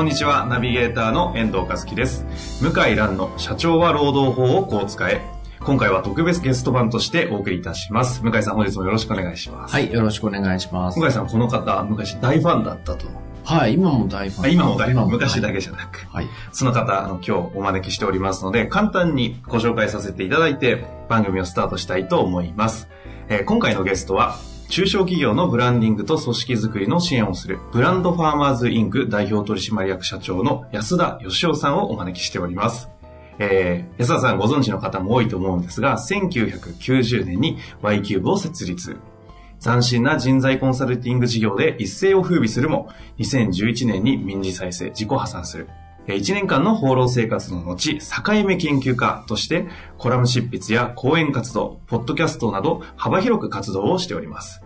こんにちは、ナビゲーターの遠藤和樹です。向井蘭の社長は労働法をこう使え。今回は特別ゲスト版としてお送りいたします。向井さん、本日もよろしくお願いします。はい、よろしくお願いします。向井さん、この方、昔大ファンだったと。はい、今も大ファン。あ今も大ファン、昔だけじゃなく。はい。その方、あの、今日お招きしておりますので、簡単にご紹介させていただいて、番組をスタートしたいと思います。えー今回のゲストは、中小企業のブランディングと組織づくりの支援をする、ブランドファーマーズインク代表取締役社長の安田義雄さんをお招きしております。えー安田さんご存知の方も多いと思うんですが、1990年に Y キューブを設立。斬新な人材コンサルティング事業で一世を風靡するも、2011年に民事再生、自己破産する。1年間の放浪生活の後、境目研究家として、コラム執筆や講演活動、ポッドキャストなど幅広く活動をしております。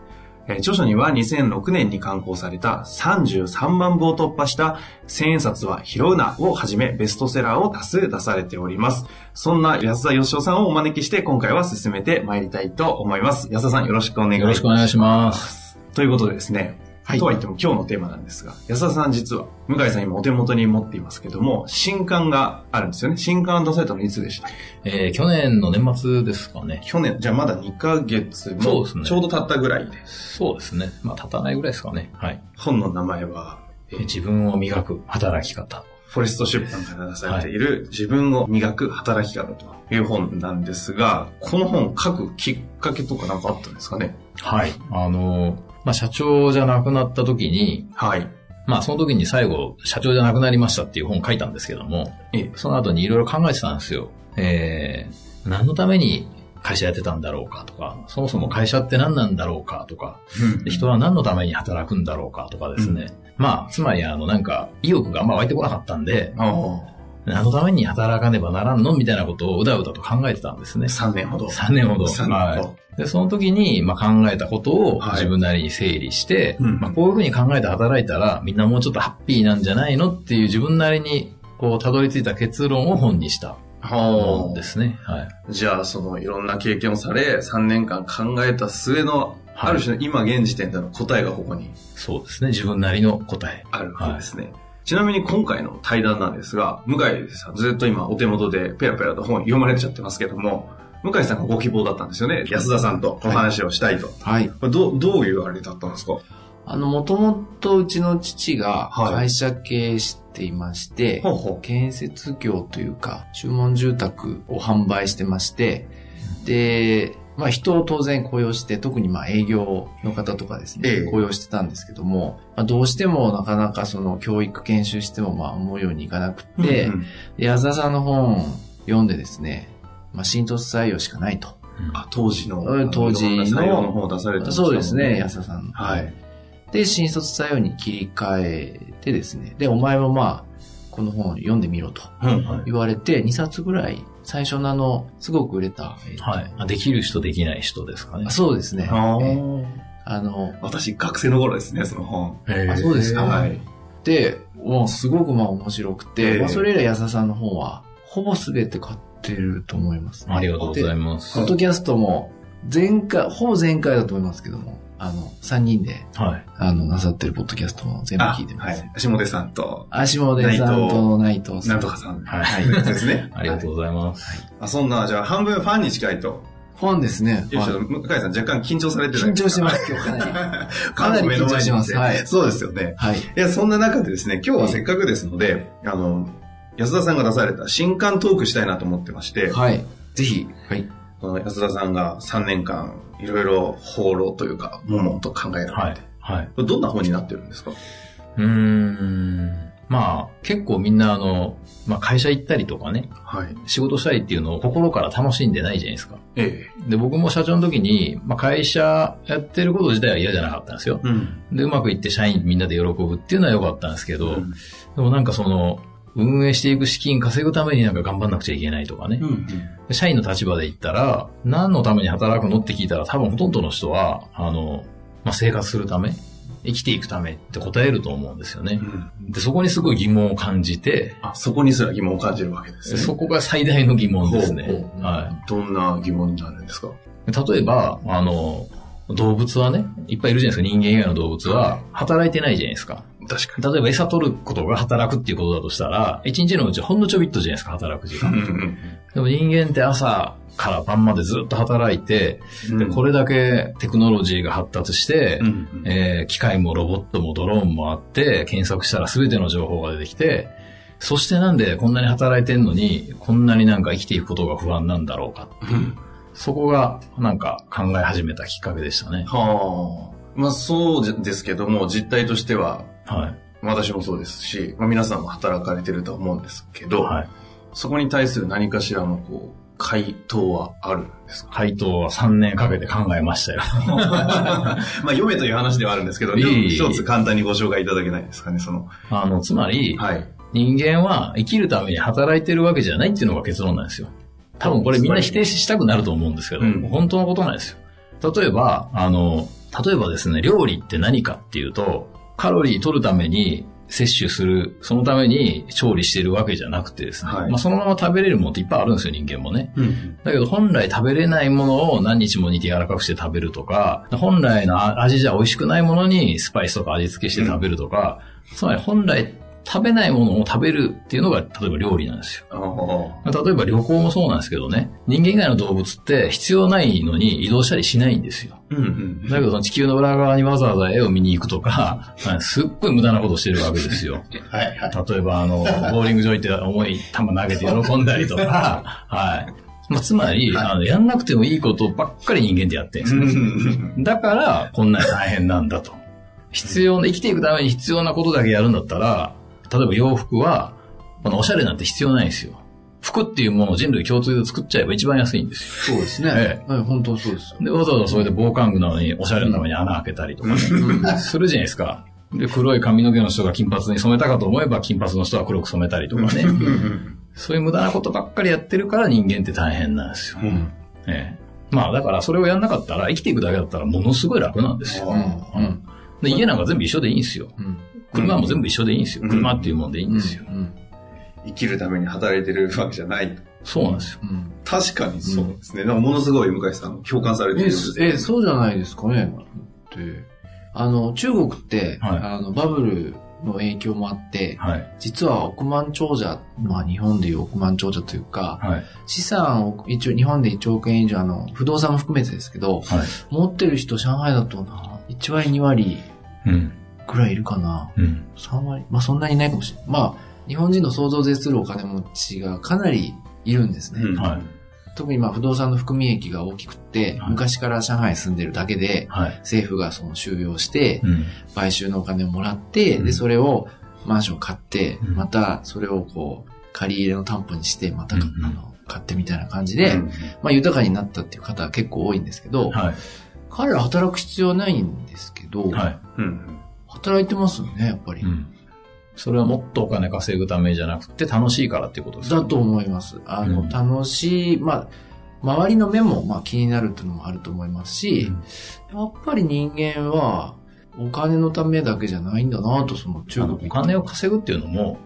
えー著書には2006年に刊行された33万部を突破した千円札は拾うなをはじめベストセラーを多数出されております。そんな安田義雄さんをお招きして今回は進めてまいりたいと思います。安田さんよろしくお願いします。よろしくお願いします。ということでですね、はいとは言っても今日のテーマなんですが、安田さん実は、向井さん今お手元に持っていますけども、新刊があるんですよね。新刊出されたのいつでした？えー去年の年末ですかね。去年、じゃあまだ2ヶ月もそうですねちょうど経ったぐらいで、そうですね。まあ、経たないぐらいですかね。はい。本の名前は、えー自分を磨く働き方。フォレスト出版から出されている、自分を磨く働き方という本なんですが、この本書くきっかけとかなんかあったんですかね？はい。あのーまあ、社長じゃなくなった時に、はい。まあ、その時に最後、社長じゃなくなりましたっていう本書いたんですけども、ええその後にいろいろ考えてたんですよ。えー、何のために会社やってたんだろうかとか、そもそも会社って何なんだろうかとか、で人は何のために働くんだろうかとかですね。まあ、つまりあの、なんか、意欲があんま湧いてこなかったんで、ああ、何のために働かねばならんのみたいなことをうだうだと考えてたんですね。3年ほど。3年ほど。3年ほどはい。で、その時に、まあ、考えたことをはい自分なりに整理して、うんまあ、こういうふうに考えて働いたら、みんなもうちょっとハッピーなんじゃないの？っていう自分なりに、こう、たどり着いた結論を本にしたものですね。はい。じゃあ、そのいろんな経験をされ、3年間考えた末の、はいある種の今現時点での答えがここにそうですね。自分なりの答え。あるわけですね。ちなみに今回の対談なんですが、向井さんずっと今お手元でペラペラと本読まれちゃってますけども、向井さんがご希望だったんですよね。安田さんとお話をしたいと。はい。これどう、どういうあれだったんですか？あの、もともとうちの父がはい会社経営していまして、ほうほ建設業というか、注文住宅を販売してまして、で、まあ人を当然雇用して、特にまあ営業の方とかですね、ええ雇用してたんですけども、まあ、どうしてもなかなかその教育研修してもまあ思うようにいかなく。て、うんうんで安田さんの本を読んでですね、まあ新卒採用しかないと。あ、当時の、うん当時の採用の本を出されてましたそうですね、安田さん。はい。で、新卒採用に切り替えてですね、で、お前もまあ、この本を読んでみろと言われて、2冊ぐらい、最初のあの、すごく売れた。えーはい。まあできる人、できない人ですかねあ。そうですね。あえーーあの、私、学生の頃ですね、その本。へーあそうですかはい。で、もうすごくまあ面白くええて、まあそれ以来安田さんの本は、ほぼ全て買ってると思います、ありがとうございまますポッ。ドキャストも、前回、ほぼ前回だと思いますけども、あの、3人で、はい。あの、なさってるポッドキャストも全部あ聞いてます。はい。下出さんと、足元さんと内藤さん。なんとかさん。はいはい。ですね。ありがとうございます。あ、そんな、じゃあ半分ファンに近いと。本ですね。よいしょ、はい向井さん若干緊張されてない緊張してます、今日かなり。かなり緊張してます。はい。そうですよね。はい。いや、そんな中でですね、今日はせっかくですので、あの、安田さんが出された新刊トークしたいなと思ってまして、はい。ぜひ。はい。この安田さんが3年間、いろいろ放浪というか、ももと考えられて、はい。はい。どんな本になってるんですか？うーん。まあ、結構みんなあの、まあ会社行ったりとかね、はい。仕事したいっていうのを心から楽しんでないじゃないですか。ええ。で、僕も社長の時に、まあ会社やってること自体は嫌じゃなかったんですよ。うん。で、うまくいって社員みんなで喜ぶっていうのは良かったんですけど、うんでもなんかその、運営していく資金稼ぐためになんか頑張んなくちゃいけないとかね。うん。社員の立場で言ったら、何のために働くのって聞いたら多分ほとんどの人は、あの、まあ、生活するため、生きていくためって答えると思うんですよねう。ん。で、そこにすごい疑問を感じて、あ、そこにすら疑問を感じるわけですね。そこが最大の疑問ですねほうほ。はどんな疑問になるんですか？い。例えば、あの、動物はね、いっぱいいるじゃないですか。人間以外の動物は働いてないじゃないですか。確か例えば餌取ることが働くっていうことだとしたら、一日のうちほんのちょびっとじゃないですか、働く時間。でも人間って朝から晩までずっと働いて、うん。でこれだけテクノロジーが発達して、うん。えー機械もロボットもドローンもあって、検索したら全ての情報が出てきて、そしてなんでこんなに働いてんのに、こんなになんか生きていくことが不安なんだろうか。うん。そこがなんか考え始めたきっかけでしたね。はあ。まあそうですけども、実態としては、はい。私もそうですし、まあ皆さんも働かれてるとは思うんですけど、はい。そこに対する何かしらのこう、回答はあるんですか？回答は3年かけて考えましたよ。まあ読めという話ではあるんですけど、一つ簡単にご紹介いただけないですかね、その。あの、つまり、はい。人間は生きるために働いてるわけじゃないっていうのが結論なんですよ。多分これみんな否定したくなると思うんですけど、うん本当のことなんですよ。例えば、あの、例えばですね、料理って何かっていうと、カロリー取るために摂取する、そのために調理してるわけじゃなくてですね、はいまあそのまま食べれるものっていっぱいあるんですよ、人間もね。うん。だけど本来食べれないものを何日も煮て柔らかくして食べるとか、本来の味じゃ美味しくないものにスパイスとか味付けして食べるとか、つまり本来食べないものを食べるっていうのが例えば料理なんですよ。例えば旅行もそうなんですけどね、人間以外の動物って必要ないのに移動したりしないんですよ。うんうん。だけどその地球の裏側にわざわざ絵を見に行くとか、すっごい無駄なことしてるわけですよ。はいはい。例えば、あの、ボーリング場行って重い球投げて喜んだりとか、はい。まあ、つまり、あの、やんなくてもいいことばっかり人間ってやってるんですよ。だから、こんなに大変なんだと。必要な、生きていくために必要なことだけやるんだったら、例えば洋服は、このおしゃれなんて必要ないんですよ。服っていうものを人類共通で作っちゃえば一番安いんですよ。そうですね。えはい、本当そうですよ。で、わざわざそれで防寒具なのにおしゃれのために穴開けたりとかね、するじゃないですか。で、黒い髪の毛の人が金髪に染めたかと思えば、金髪の人は黒く染めたりとかね。そういう無駄なことばっかりやってるから人間って大変なんですよ。うん。ええ。まあだからそれをやんなかったら、生きていくだけだったらものすごい楽なんですよ。うん。うん。で家なんか全部一緒でいいんですよ。うん。車も全部一緒でいいんですよ。うん車っていうもんでいいんですよ。うん。生きるために働いてるわけじゃない。そうなんですよ。うん。確かにそうですね。なんかものすごい向井さん共感されてるえ、ようです。え、そうじゃないですかね。ってあの、中国って、はいあの、バブルの影響もあって、はい。実は億万長者、まあ日本でいう億万長者というか、はい。資産を一応日本で1億円以上、あの、不動産も含めてですけど、はい。持ってる人上海だとな、1割2割うん。ぐらいいるかな。うん。3割まあそんなにいないかもしれない。まあ、日本人の想像を絶するお金持ちがかなりいるんですね。うんはい。特にまあ不動産の含み益が大きくって、はい昔から上海に住んでるだけで、はい。政府がその収容して、うん。買収のお金をもらって、うんで、それをマンション買って、うんまたそれをこう、借り入れの担保にして、また、うんあの買ってみたいな感じで、うんまあ豊かになったっていう方は結構多いんですけど、はい。彼ら働く必要はないんですけど、はい。うん。働いてますよね、やっぱり。うん。それはもっとお金稼ぐためじゃなくて楽しいからっていうことですか？だと思います。あの、うん楽しい、まあ、周りの目も、まあ、気になるっていうのもあると思いますし、やっぱり人間は、お金のためだけじゃないんだなと、その中国お金を稼ぐっていうのも、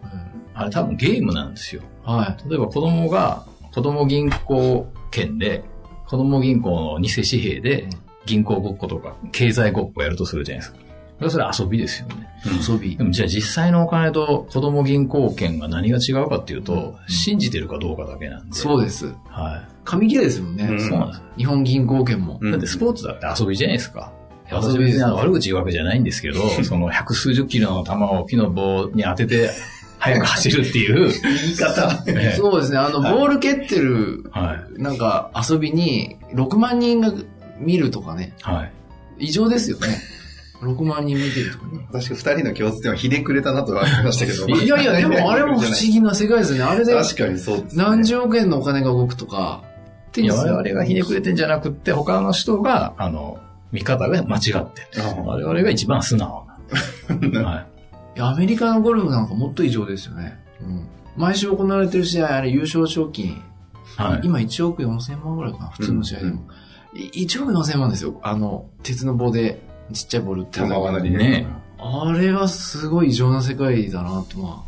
あれ多分ゲームなんですよ。うんはい。例えば子供が、子供銀行券で、子供銀行の偽紙幣で銀行ごっことか経済ごっこやるとするじゃないですか。それはそれ遊びですよね。遊びで。もじゃあ実際のお金と子供銀行券が何が違うかっていうと、信じてるかどうかだけなんで。そうです。は紙切れですもんね。うんい。そうなんです。日本銀行券も。うんだってスポーツだって遊びじゃないですか。遊びです遊び別に悪口言うわけじゃないんですけど、その百数十キロの球を木の棒に当てて、速く走るっていう。言い方。ええそうですね。あの、ボール蹴ってる、はい。なんか遊びに、6万人が見るとかね、はい。異常ですよね。6万人見てるとかね。確か二人の共通点はひねくれたなとは思いましたけど。いやいや、でもあれも不思議な世界ですよね。あれで確かにそうです、ね。何十億円のお金が動くとか。いや、我々がひねくれてんじゃなくって、他の人が、あの、見方が間違って我々が一番素直な。はい。いや、アメリカのゴルフなんかもっと異常ですよね。うん。毎週行われてる試合、あれ優勝賞金、はい。今1億4千万ぐらいかな、普通の試合でも。い1億4千万ですよ。あの、鉄の棒でちっちゃいボールって。玉輪なりねあれはすごい異常な世界だなと、ま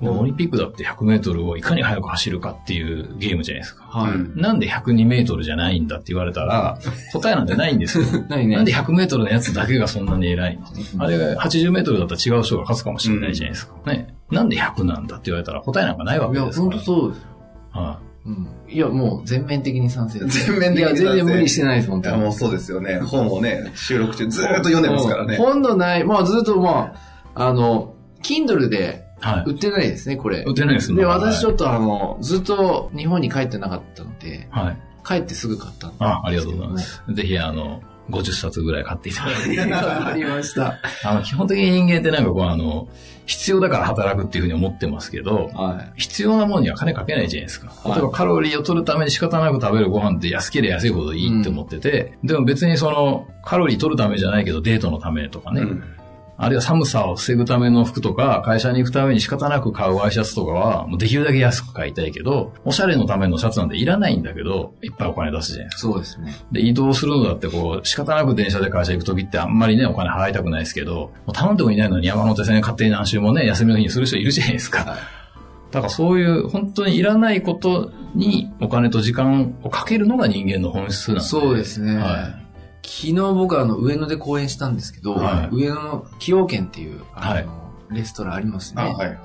でもオリンピックだって100メートルをいかに速く走るかっていうゲームじゃないですか。あ。はい。うんなんで102メートルじゃないんだって言われたら、答えなんてないんですよ。何ね。なんで100メートルのやつだけがそんなに偉いの？あれが80メートルだったら違う人が勝つかもしれないじゃないですか。ね。なんで100なんだって言われたら答えなんかないわいや、けですから。本当そうです。はうん。いや、もう全面的に賛成です。全面的にいや、全然無理してないです、本いや、当に。もうそうですよね。本をね、収録中ずーっと読んでますからね。今度ない、まあずっとまあ、あの、Kindle でい。はい。売ってないですね、これ。売ってないですで、まだ私ちょっとあの、ずっと日本に帰ってなかったので、はい。帰ってすぐ買ったんですけどあ、ありがとうございます。ぜひ、あの、50冊ぐらい買っていただいて。わかりました。あの、基本的に人間ってなんかこう、あの、必要だから働くっていうふうに思ってますけど、は必要なものには金かけないじゃないですか。はい例えばカロリーを取るために仕方なく食べるご飯って安ければ安いほどいいって思ってて、でも別にその、カロリー取るためじゃないけどデートのためとかね、うんあるいは寒さを防ぐための服とか、会社に行くために仕方なく買うワイシャツとかは、もうできるだけ安く買いたいけど、おしゃれのためのシャツなんていらないんだけど、いっぱいお金出すじゃないですか。い。そうですね。で、移動するのだってこう、仕方なく電車で会社行くときってあんまりね、お金払いたくないですけど、もう頼んでもいないのに山手線勝手に何周もね、休みの日にする人いるじゃないですか。はいだからそういう本当にいらないことにお金と時間をかけるのが人間の本質なんで。そうですね。は昨日僕はあの上野で公演したんですけど、はい上野の崎陽軒っていうあの、はいレストランありますね、あ、はい。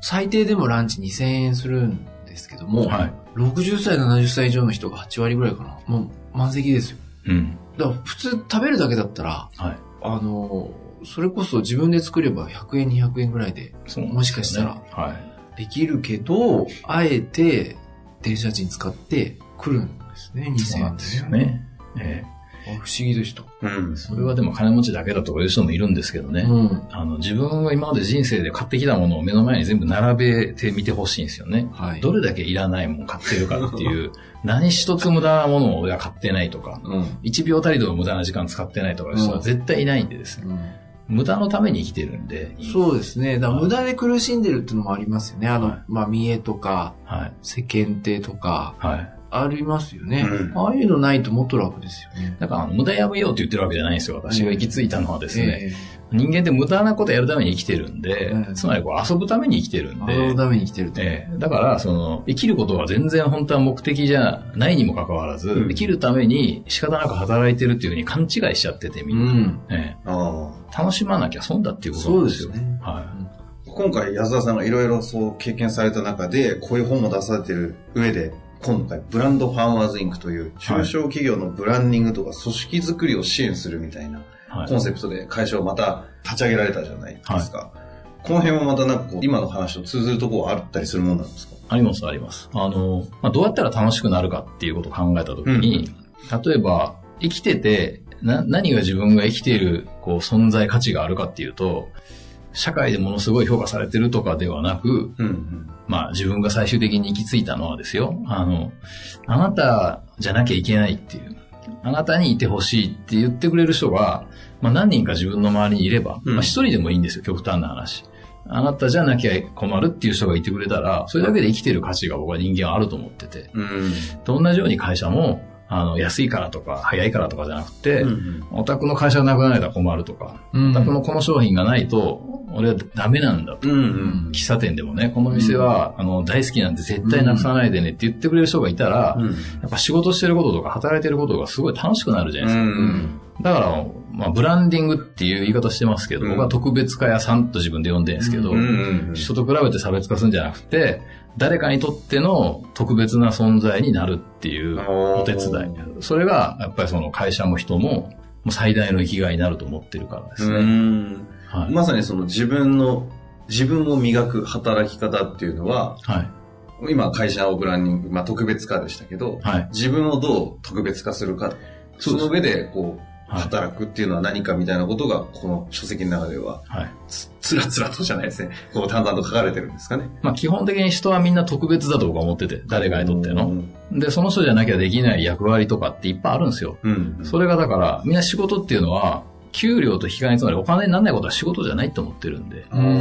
最低でもランチ2000円するんですけども、はい。60歳、70歳以上の人が8割ぐらいかな。もう満席ですよ。うん。だから普通食べるだけだったら、はい。あの、それこそ自分で作れば100円、200円ぐらいでそうなんもしかしたらはい。できるけど、あえて電車賃使って来るんですね、2000円そうなんですよ。ね。ええあ不思議でした。うん。それはでも金持ちだけだとかいう人もいるんですけどね。うん。あの、自分が今まで人生で買ってきたものを目の前に全部並べてみてほしいんですよね。はい。どれだけいらないもん買ってるかっていう、何一つ無駄なものを俺は買ってないとか、うん。1秒たりとも無駄な時間使ってないとかいう人は絶対いないんでですね。うん無駄のために生きてるんで。そうですね。だから無駄で苦しんでるっていうのもありますよね。あの、はいまあ、見栄とか、はい。世間体とか、はい。ありますよね。うんああいうのないともっと楽ですよね。だから、無駄やめようって言ってるわけじゃないんですよ。私が行き着いたのはですね、え人間って無駄なことやるために生きてるんで、うんつまりこう遊ぶために生きてるんで、えあのために来てると。ええだから、その、生きることは全然本当は目的じゃないにもかかわらず、うん生きるために仕方なく働いてるっていうふうに勘違いしちゃってて、みんな。うん。えああ。え楽しまなきゃ損だっていうことなんですよ。そうですねは今回、安田さんがいろいろそう経験された中で、こういう本も出されてる上で、今回、ブランドファーマーズインクという中小企業のブランディングとか組織づくりを支援するみたいない。はい。コンセプトで会社をまた立ち上げられたじゃないですか。この辺もまたなんかこう、今の話と通ずるところはあったりするもんなんですか？あります、あります。あの、まあ、どうやったら楽しくなるかっていうことを考えたときに、例えば、生きてて、な、何が自分が生きている、こう、存在価値があるかっていうと、社会でものすごい評価されてるとかではなく、うんうん。まあ自分が最終的に行き着いたのはですよ。あの、あなたじゃなきゃいけないっていう。あなたにいてほしいって言ってくれる人が、まあ何人か自分の周りにいれば、うんまあ一人でもいいんですよ、極端な話。あなたじゃなきゃ困るっていう人がいてくれたら、それだけで生きてる価値が僕は人間はあると思ってて。うん。と同じように会社も、あの、安いからとか、早いからとかじゃなくて、うんお宅の会社がなくなれたら困るとか、うんお宅のこの商品がないと、俺はダメなんだと。うんうん。喫茶店でもね、この店は、あの、大好きなんで絶対なくさないでねって言ってくれる人がいたら、うん。やっぱ仕事してることとか働いてることがすごい楽しくなるじゃないですか。うん。だから、まあ、ブランディングっていう言い方してますけど、うん僕は特別化屋さんと自分で呼んでるんですけど。人と比べて差別化するんじゃなくて、誰かにとっての特別な存在になるっていうお手伝い。それが、やっぱりその会社も人も、最大の生きがいになると思ってるからですね。うん。はい。まさにその自分の、自分を磨く働き方っていうのは、はい。今会社をブランディング、まあ特別化でしたけど、はい。自分をどう特別化するか、その上で、こう、働くっていうのは何かみたいなことが、この書籍の中では、はい。つつらつらとじゃないですね。こう淡々と書かれてるんですかね。まあ基本的に人はみんな特別だと僕は思ってて、誰かにとっての。で、その人じゃなきゃできない役割とかっていっぱいあるんですよ。うん。それがだから、みんな仕事っていうのは、給料と引き換えにつまりお金にならないことは仕事じゃないと思ってるんで。うんうんう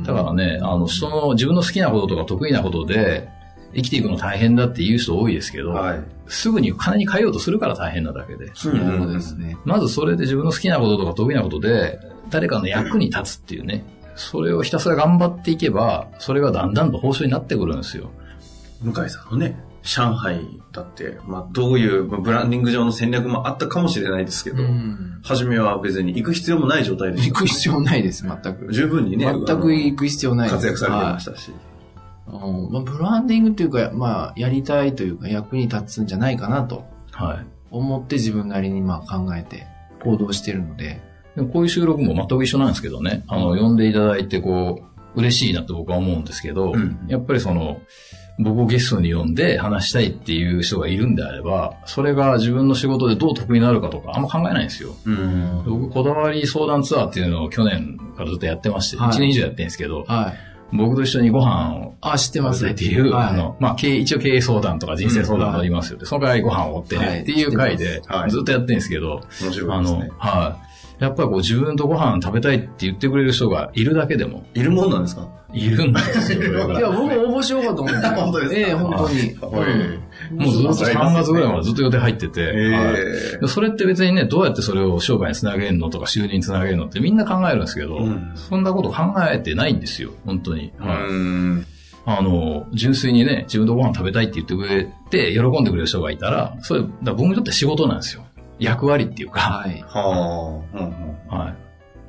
ん。だからね、あの、人の自分の好きなこととか得意なことで、生きていくの大変だって言う人多いですけど、はい。すぐに金に変えようとするから大変なだけで。そうですね。まずそれで自分の好きなこととか得意なことで、誰かの役に立つっていうね。それをひたすら頑張っていけば、それがだんだんと報酬になってくるんですよ。向井さんのね、上海だって、まあ、どういうまあブランディング上の戦略もあったかもしれないですけど、うん。初めは別に行く必要もない状態でした。行く必要ないです、全く。十分にね、全く行く必要ないです。活躍されてましたし。うんまあ、ブランディングっていうか、まあ、やりたいというか、役に立つんじゃないかなとはい。思って自分なりにまあ考えて行動してるので、でもこういう収録も全く一緒なんですけどね、あの、呼んでいただいて、こう、嬉しいなって僕は思うんですけど、うんやっぱりその、僕をゲストに呼んで話したいっていう人がいるんであれば、それが自分の仕事でどう得になるかとかあんま考えないんですよ。うん。僕、こだわり相談ツアーっていうのを去年からずっとやってまして、はい1年以上やってるんですけど、はい。僕と一緒にご飯をあ、知ってます。っていう、はい。あの、まあ、一応経営相談とか人生相談がありますよ。で、その回ご飯を追ってね、はい。っていう回ではい。ずっとやってるんですけど、面白あの、いですね。はい。やっぱりこう自分とご飯食べたいって言ってくれる人がいるだけでも、いるもんなんですか？いるんですよ、いや、僕も応募しようかと思って。本当ですか？ええ、本当に。もうずっと3月ぐらいまでずっと予定入ってて、はいえでそれって別にね、どうやってそれを商売につなげるのとか収入につなげるのってみんな考えるんですけど、うんそんなこと考えてないんですよ、本当に。えはいうん。あの、純粋にね、自分とご飯食べたいって言ってくれて、喜んでくれる人がいたら、それ、だから僕にとって仕事なんですよ。役割っていうか、はい。はあ。うんうんは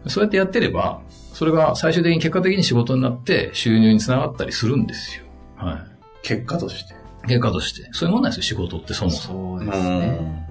い。そうやってやってれば、それが最終的に結果的に仕事になって収入につながったりするんですよ。は結果として。い。結果として。そういうもんなんですよ、仕事ってそもそも。そうですね。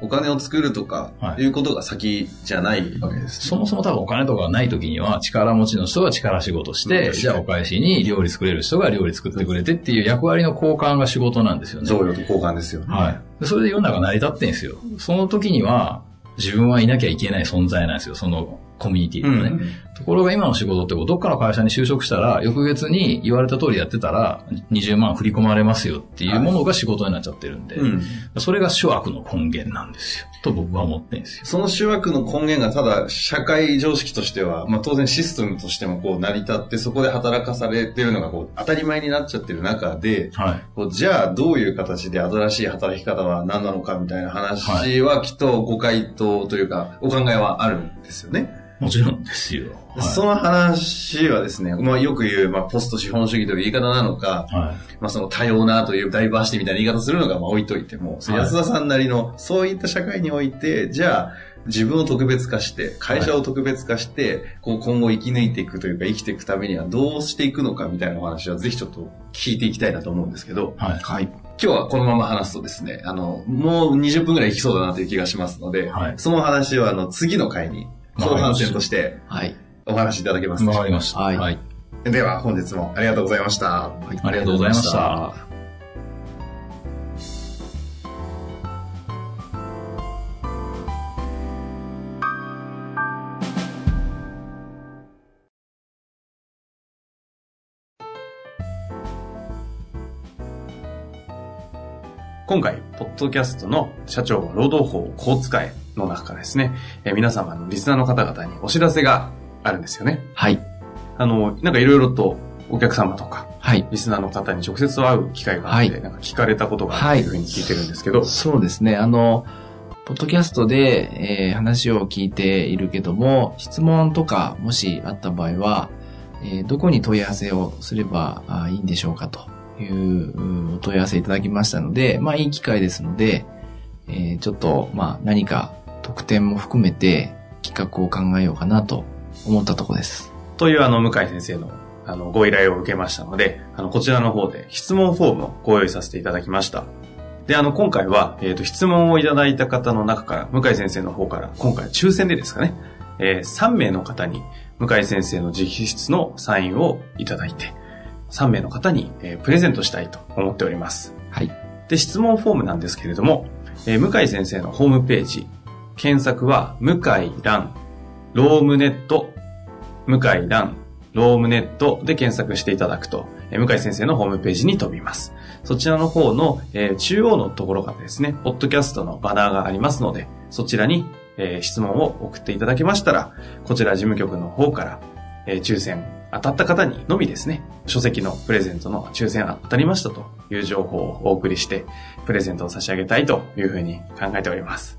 お金を作るとか、はいいうことが先じゃないわけです。そもそも多分お金とかがない時には力持ちの人が力仕事して、うんじゃあお返しに料理作れる人が料理作ってくれてっていう役割の交換が仕事なんですよね。贈与と交換ですよね。はい。でそれで世の中成り立ってんですよ。その時には自分はいなきゃいけない存在なんですよ。そのコミュニティとかね。ところが今の仕事ってこうどっかの会社に就職したら、翌月に言われた通りやってたら、20万振り込まれますよっていうものが仕事になっちゃってるんで、うん。それが諸悪の根源なんですよ。と僕は思ってるんですよ。その主役の根源がただ社会常識としては、まあ当然システムとしてもこう成り立ってそこで働かされてるのがこう当たり前になっちゃってる中で、はい。じゃあどういう形で新しい働き方は何なのかみたいな話はきっとご回答というかお考えはあるんですよね。もちろんですよ。はいその話はですね、まあよく言う、まあポスト資本主義という言い方なのか、はい。まあその多様なというダイバーシティみたいな言い方するのがまあ置いといても、はい安田さんなりのそういった社会において、じゃあ自分を特別化して、会社を特別化して、こう今後生き抜いていくというか生きていくためにはどうしていくのかみたいなお話はぜひちょっと聞いていきたいなと思うんですけど、はい。はい。今日はこのまま話すとですね、あの、もう20分くらいいきそうだなという気がしますので、はいその話はあの次の回に後半戦としてはい。お話しいただけますか？わかりました。はいはい。では本日もありがとうございました。はいありがとうございました。今回、ポッドキャストの社長は労働法をこう使えの中からですね、えー皆様のリスナーの方々にお知らせがあるんですよね。はい。あの、なんかいろいろとお客様とか、はい。リスナーの方に直接会う機会があって、はいなんか聞かれたことがあるというふうに聞いてるんですけど、そうですね。あの、ポッドキャストで、えー話を聞いているけども、質問とかもしあった場合は、えーどこに問い合わせをすればあいいんでしょうかといううお問い合わせいただきましたので、まあいい機会ですので、えーちょっと、まあ何か特典も含めて企画を考えようかなと思ったところです。というあの、向井先生のあの、ご依頼を受けましたので、あの、こちらの方で質問フォームをご用意させていただきました。で、あの、今回は、えっ、と、質問をいただいた方の中から、向井先生の方から、今回抽選でですかね、えー3名の方に、向井先生の直筆のサインをいただいて、3名の方に、えープレゼントしたいと思っております。はい。で、質問フォームなんですけれども、えー向井先生のホームページ検索は、向井蘭、ロームネット、向井蘭、ロームネットで検索していただくと、向井先生のホームページに飛びます。そちらの方の、え中央のところからですね、ポッドキャストのバナーがありますので、そちらに、え質問を送っていただけましたら、こちら事務局の方から、え抽選当たった方にのみですね、書籍のプレゼントの抽選当たりましたという情報をお送りして、プレゼントを差し上げたいというふうに考えております。